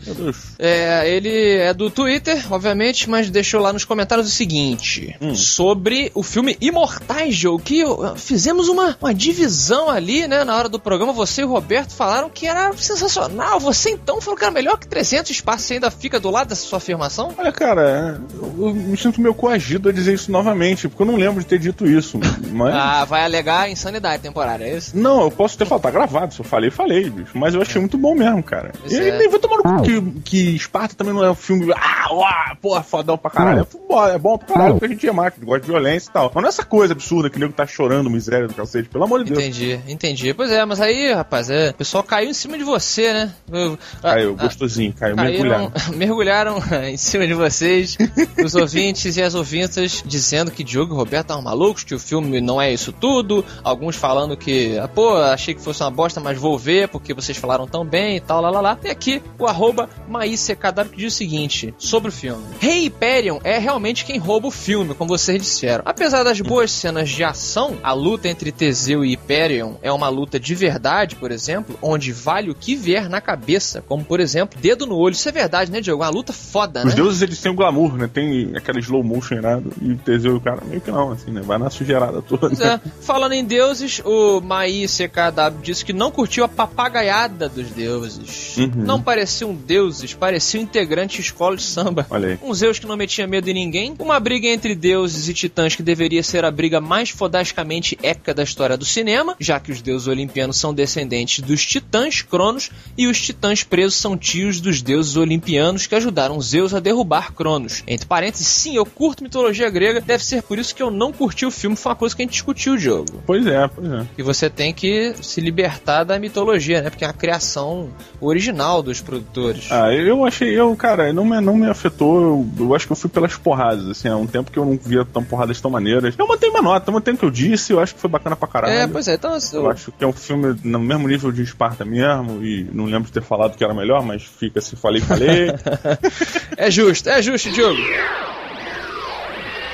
S1: É, ele é do Twitter, obviamente, mas deixou lá nos comentários o seguinte:
S2: Hum.
S1: sobre o filme Imortais, Joe, que fizemos uma, uma divisão ali, né, na hora do programa. Você e o Roberto falaram que era sensacional. Você então falou que era melhor que 300 espaços. Você ainda fica do lado dessa sua afirmação?
S2: Olha, cara, eu, eu me sinto meio coagido a dizer isso novamente, porque eu não lembro de ter dito isso. Mas.
S1: Ah, vai alegar insanidade temporária, é isso?
S2: Não, eu posso ter falado, tá gravado. Se eu falei, falei, bicho. Mas eu achei muito bom mesmo, cara.
S1: Pois
S2: e
S1: é.
S2: nem vou tomar no cu que, que Esparta também não é um filme. Ah, uá, porra, fodão pra caralho. É, bom, é bom pra caralho porque a gente é máquina, gosta de violência e tal. Mas não é essa coisa absurda que o nego tá chorando miséria do cacete, pelo amor de Deus.
S1: Entendi, entendi. Pois é, mas aí, rapaz, é, o pessoal caiu em cima de você, né? Eu-
S2: Caiu,
S1: ah,
S2: gostosinho, caiu,
S1: Caíram,
S2: mergulhado.
S1: mergulharam em cima de vocês, os ouvintes e as ouvintas, dizendo que Diogo e Roberto estavam malucos, que o filme não é isso tudo. Alguns falando que, ah, pô, achei que fosse uma bosta, mas vou ver porque vocês falaram tão bem e tal, lá lá lá. E aqui o arroba MaíCKW que diz o seguinte sobre o filme: Rei Hyperion é realmente quem rouba o filme, como vocês disseram. Apesar das boas cenas de ação, a luta entre Teseu e Hyperion é uma luta de verdade, por exemplo, onde vale o que vier na cabeça, como por exemplo, dedo no olho. Isso é verdade, né, Diogo? Uma luta foda,
S2: Os
S1: né?
S2: deuses eles têm o glamour, né? Tem aquela slow motion irado e o Teseu e o cara meio que não, assim, né? Vai na sujeirada toda.
S1: Pois é. Falando em deuses, o Mai CKW disse que não curtiu a papagaiada dos deuses.
S2: Uhum.
S1: Não pareciam deuses, pareciam integrantes de escola de samba.
S2: Olha aí.
S1: Um Zeus que não metia medo em ninguém. Uma briga entre deuses e titãs que deveria ser a briga mais fodasticamente épica da história do cinema, já que os deuses olimpianos são descendentes dos titãs Cronos e os titãs presos são tios dos deuses olimpianos que ajudaram Zeus a derrubar Cronos. Entre parênteses, sim, eu curto mitologia grega, deve ser por isso que eu não curti o filme, foi uma coisa que a gente discutiu, Diogo.
S2: Pois é, pois é.
S1: E você tem que se libertar da mitologia, né? Porque é a criação original dos produtores.
S2: Ah, eu achei, eu, cara, não me, não me afetou. Eu, eu acho que eu fui pelas porradas, assim, há um tempo que eu não via tão porradas tão maneiras. Eu mantenho uma nota, eu mantenho o que eu disse, eu acho que foi bacana pra caralho.
S1: é, pois é, então.
S2: Eu acho que é um filme no mesmo nível de Esparta mesmo, e não lembro de ter falado que era melhor, mas fica se falei, falei.
S1: É justo, é justo, Diogo.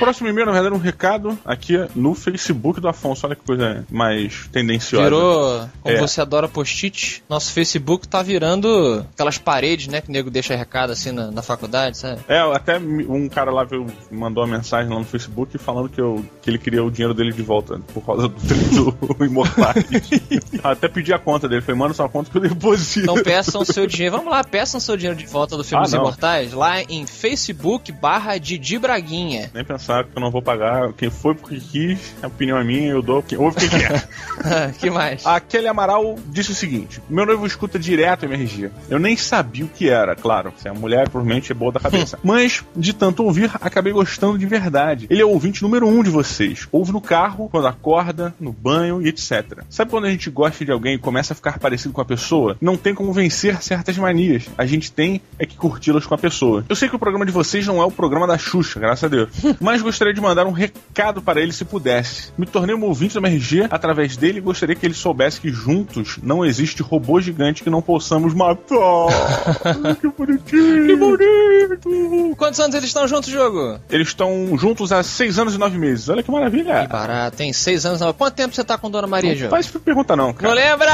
S2: Próximo e-mail, na verdade, é um recado aqui no Facebook do Afonso. Olha que coisa mais tendenciosa.
S1: Virou, como
S2: É.
S1: você adora post-it, nosso Facebook tá virando aquelas paredes, né, que o nego deixa recado assim na, na faculdade, sabe?
S2: É, até um cara lá veio, mandou uma mensagem lá no Facebook falando que, eu, que ele queria o dinheiro dele de volta por causa do, do Imortais. até pedi a conta dele. Falei, manda sua conta que eu deposito.
S1: Então peçam seu dinheiro. Vamos lá, peçam seu dinheiro de volta do filme
S2: Ah,
S1: Os
S2: não.
S1: Imortais lá em Facebook barra Didi Braguinha.
S2: Nem pensar que eu não vou pagar. Quem foi porque quis, a opinião é minha, eu dou. Quem, ouve quem quer.
S1: que mais?
S2: A Kelly Amaral disse o seguinte: Meu noivo escuta direto MRG. Eu nem sabia o que era, claro. Se é mulher, provavelmente é boa da cabeça. Mas, de tanto ouvir, acabei gostando de verdade. Ele é o ouvinte número um de vocês. Ouve no carro, quando acorda, no banho e etc. Sabe quando a gente gosta de alguém e começa a ficar parecido com a pessoa? Não tem como vencer certas manias. A gente tem é que curti-las com a pessoa. Eu sei que o programa de vocês não é o programa da Xuxa, graças a Deus. Mas gostaria de mandar um recado para ele se pudesse. Me tornei um ouvinte do MRG através dele e gostaria que ele soubesse que juntos não existe robô gigante que não possamos matar. que bonitinho. Que bonito.
S1: Quantos anos eles estão juntos, jogo?
S2: Eles estão juntos há seis anos e nove meses. Olha que maravilha.
S1: Que barato, tem seis anos. Não. Quanto tempo você tá com Dona Maria,
S2: Não
S1: jogo?
S2: faz pergunta não,
S1: Não
S2: cara.
S1: lembra?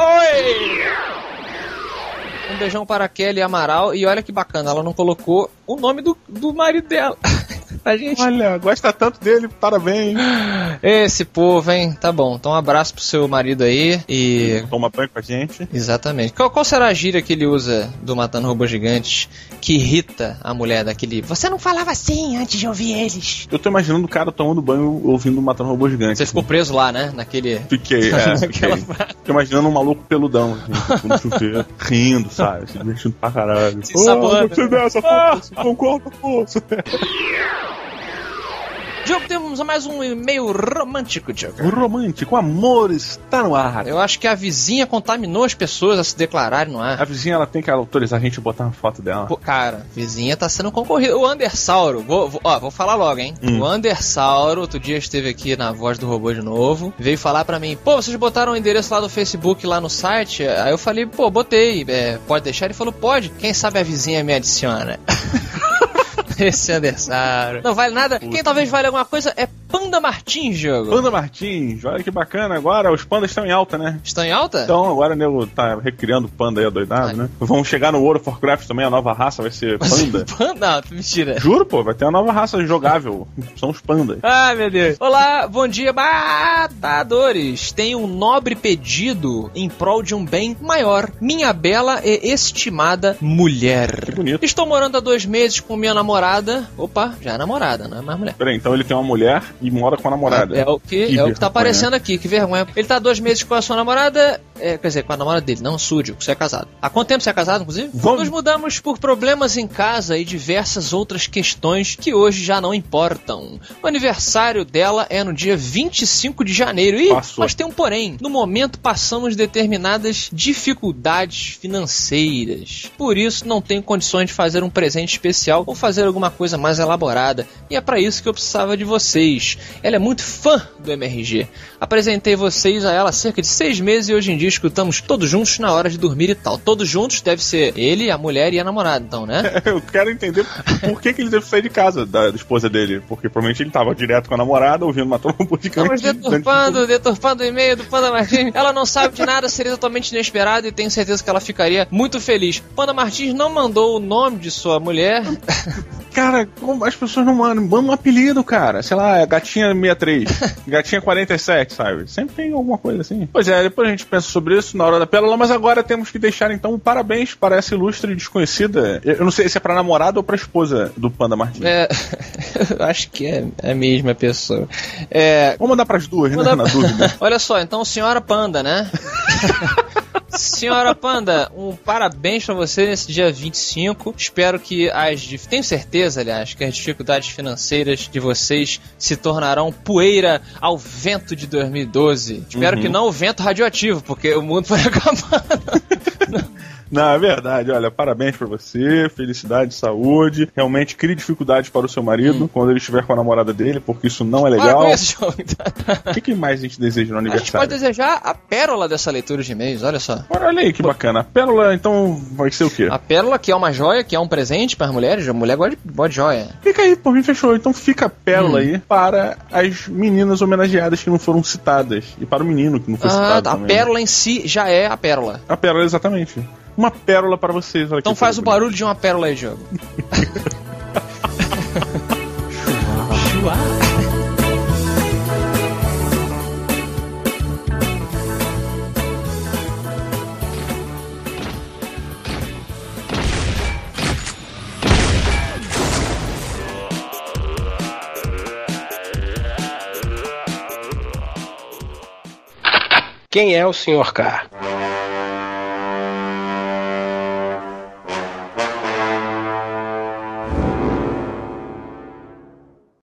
S1: Oi! Um beijão para a Kelly Amaral e olha que bacana, ela não colocou o nome do, do marido dela. A gente.
S2: Olha, gosta tanto dele, parabéns.
S1: Esse povo, hein? Tá bom. Então um abraço pro seu marido aí e.
S2: Toma banho com a gente.
S1: Exatamente. Qual, qual será a gíria que ele usa do Matando Robôs Gigantes que irrita a mulher daquele. Você não falava assim antes de ouvir eles.
S2: Eu tô imaginando o cara tomando banho ouvindo Matando Robô Gigante.
S1: Você ficou preso lá, né? Naquele.
S2: Fiquei, é, fiquei.
S1: Naquela-
S2: Fiquei imaginando um maluco peludão, assim, no chuveiro, rindo, sabe? Se divertindo pra caralho.
S1: Se sabando.
S2: gostei dessa, Afonso, concordo, Afonso.
S1: Diogo, temos mais um e-mail romântico, Diogo.
S2: Romântico, o amor está no ar.
S1: Eu acho que a vizinha contaminou as pessoas a se declararem no
S2: A
S1: ar.
S2: vizinha, ela tem que autorizar a gente a botar uma foto dela.
S1: Pô, cara, vizinha tá sendo concorrido. O Andersauro, vou, vou- ó, vou falar logo, hein?
S2: Hum.
S1: O Andersauro, outro dia esteve aqui na voz do robô de novo, veio falar pra mim, pô, vocês botaram o endereço lá do Facebook, lá no site? Aí eu falei, pô, botei, é, pode deixar? Ele falou, pode. Quem sabe a vizinha me adiciona. Esse Andersauro. Não vale nada. Quem talvez vale alguma coisa é Panda Martins, jogo.
S2: Panda Martins, olha que bacana agora, os pandas estão em alta, né?
S1: Estão em alta?
S2: Então agora o nego tá recriando panda aí adoidado,
S1: Ai.
S2: né? Vamos chegar no World of Warcraft também, a nova raça vai ser panda.
S1: Panda? Não, mentira.
S2: Juro, pô, vai ter uma nova raça jogável. São os pandas.
S1: Ai, meu Deus. Olá, bom dia, matadores. Tenho um nobre pedido em prol de um bem maior. Minha bela e estimada mulher.
S2: Que bonito.
S1: Estou morando há dois meses com minha namorada. Opa, já é namorada, não é mais mulher.
S2: Peraí, então ele tem uma mulher e mora com a namorada.
S1: É o que,
S2: Que
S1: é o que tá aparecendo aqui, que vergonha. Ele tá há dois meses com a sua namorada, é, quer dizer, com a namorada dele, não, Súdio, você é casado. Há quanto tempo você é casado, inclusive?
S2: Vamos-
S1: Nos mudamos por problemas em casa e diversas outras questões que hoje já não importam. O aniversário dela é no dia 25 de janeiro. Ih,
S2: Passou.
S1: mas tem um porém. No momento passamos determinadas dificuldades financeiras. Por isso não tenho condições de fazer um presente especial ou fazer alguma coisa mais elaborada. E é para isso que eu precisava de vocês. Ela é muito fã do MRG. Apresentei vocês a ela há cerca de seis meses e hoje em dia escutamos todos juntos na hora de dormir e tal. Todos juntos deve ser ele, a mulher e a namorada, então, né?
S2: Eu quero entender por que, que ele que sair de casa da, da esposa dele. Porque provavelmente ele tava direto com a namorada, ouvindo uma tromba de
S1: Estamos deturpando, deturpando o e-mail do Panda Martins. Ela não sabe de nada, seria totalmente inesperado e tenho certeza que ela ficaria muito feliz. Panda Martins não mandou o nome de sua mulher.
S2: Cara, como as pessoas não mandam, mandam um apelido, cara. Sei lá, gatinha 63, gatinha 47, sabe? Sempre tem alguma coisa assim. Pois é, depois a gente pensa sobre isso na hora da pérola, mas agora temos que deixar então um parabéns para essa ilustre desconhecida. Eu não sei se é pra namorada ou pra esposa do Panda Martins.
S1: É, eu acho que é a mesma pessoa. É,
S2: Vamos mandar pras duas,
S1: Manda-
S2: né? Na dúvida.
S1: Olha só, então, senhora Panda, né? Senhora Panda, um parabéns pra você nesse dia 25. Espero que as. Tenho certeza, aliás, que as dificuldades financeiras de vocês se tornarão poeira ao vento de 2012. Espero que não o vento radioativo, porque o mundo vai acabar.
S2: Não, é verdade. Olha, parabéns pra você, felicidade, saúde. Realmente crie dificuldades para o seu marido quando ele estiver com a namorada dele, porque isso não é
S1: Para
S2: legal.
S1: jogo.
S2: O que, que mais a gente deseja no
S1: A gente pode
S2: aniversário?
S1: desejar a pérola dessa leitura de e-mails, olha só.
S2: Olha, aí que bacana. A pérola, então, vai ser o quê?
S1: A pérola, que é uma joia, que é um presente para as mulheres, a mulher gosta de, gosta de joia.
S2: Fica aí, por mim fechou. Então fica a pérola
S1: Hum.
S2: aí para as meninas homenageadas que não foram citadas. E para o menino que não foi
S1: Ah,
S2: citado.
S1: a
S2: também.
S1: pérola em si já é a pérola.
S2: A pérola, exatamente. Uma pérola para vocês. Olha
S1: Então faz o barulho de uma pérola aí, jogo.
S8: Quem é o Sr. K?